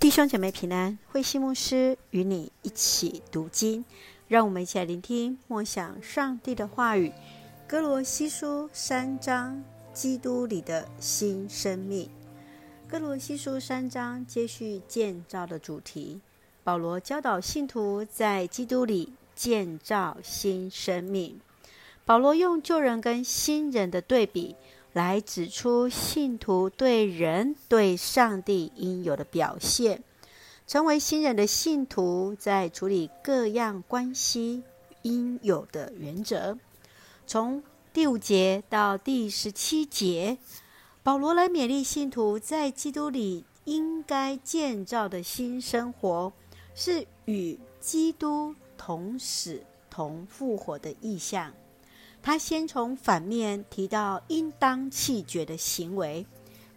弟兄姐妹平安，慧馨牧师与你一起读经，让我们一起来聆听默想上帝的话语。哥罗西书三章，基督里的新生命。哥罗西书三章接续建造的主题，保罗教导信徒在基督里建造新生命。保罗用旧人跟新人的对比，来指出信徒对人、对上帝应有的表现。成为新人的信徒，在处理各样关系应有的原则。从第五节到第十七节，保罗来勉励信徒在基督里应该建造的新生活，是与基督同死同复活的意象。他先从反面提到应当弃绝的行为，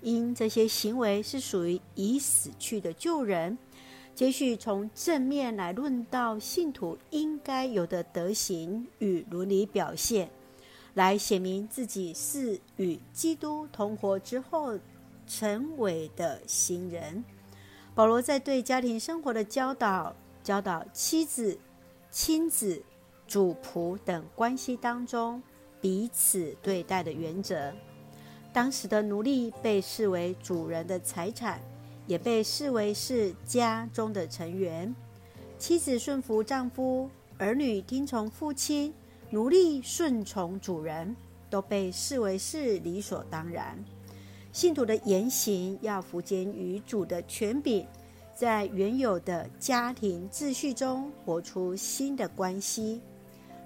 因这些行为是属于已死去的旧人；接续从正面来论到信徒应该有的德行与伦理表现，来显明自己是与基督同活之后成为的新人。保罗在对家庭生活的教导，教导妻子、亲子。主仆等关系当中，彼此对待的原则。当时的奴隶被视为主人的财产，也被视为是家中的成员。妻子顺服丈夫，儿女听从父亲，奴隶顺从主人，都被视为是理所当然。信徒的言行要服膺于主的权柄，在原有的家庭秩序中活出新的关系。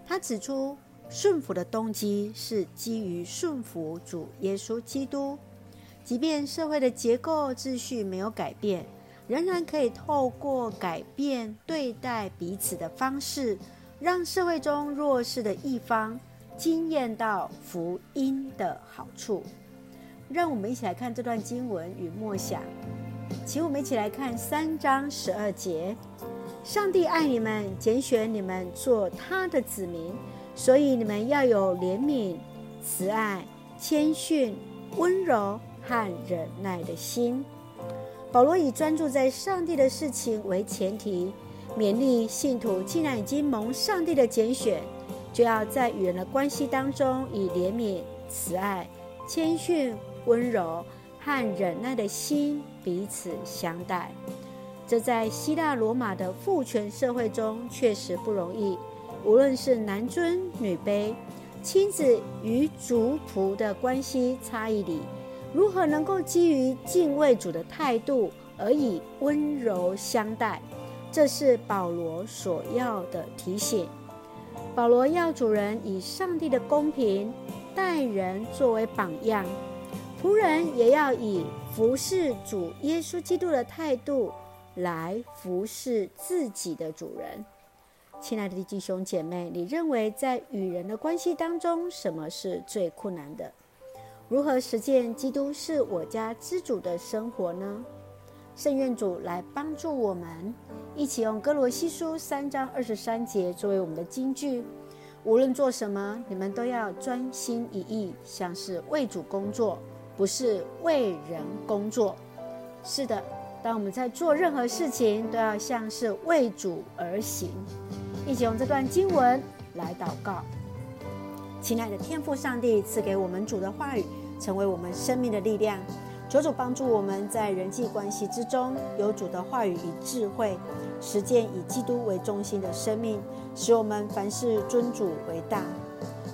他指出，顺服的动机是基于顺服主耶稣基督，即便社会的结构秩序没有改变，仍然可以透过改变对待彼此的方式，让社会中弱势的一方惊艳到福音的好处。让我们一起来看这段经文与默想，请我们一起来看三章十二节。上帝爱你们，拣选你们做他的子民，所以你们要有怜悯、慈爱、谦逊、温柔和忍耐的心。保罗以专注在上帝的事情为前提，勉励信徒：既然已经蒙上帝的拣选，就要在与人的关系当中，以怜悯、慈爱、谦逊、温柔和忍耐的心彼此相待。这在希腊罗马的父权社会中确实不容易。无论是男尊女卑、亲子与主仆的关系差异里，如何能够基于敬畏主的态度而以温柔相待，这是保罗所要的提醒。保罗要主人以上帝的公平待人作为榜样，仆人也要以服侍主耶稣基督的态度。来服侍自己的主人，亲爱的弟兄姐妹，你认为在与人的关系当中，什么是最困难的？如何实践基督是我家之主的生活呢？圣愿主来帮助我们，一起用歌罗西书三章二十三节作为我们的金句：无论做什么，你们都要专心一意，像是为主工作，不是为人工作。是的。当我们在做任何事情，都要像是为主而行。一起用这段经文来祷告。亲爱的天父上帝，赐给我们主的话语，成为我们生命的力量。求主帮助我们在人际关系之中，有主的话语与智慧，实践以基督为中心的生命，使我们凡事尊主为大。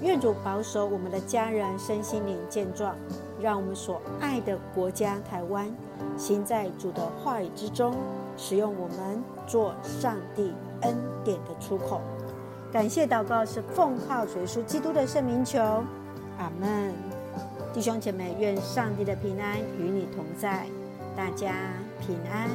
愿主保守我们的家人身心灵健壮，让我们所爱的国家台湾。行在主的话语之中，使用我们做上帝恩典的出口。感谢祷告是奉靠主耶稣基督的圣名求，阿门。弟兄姐妹，愿上帝的平安与你同在，大家平安。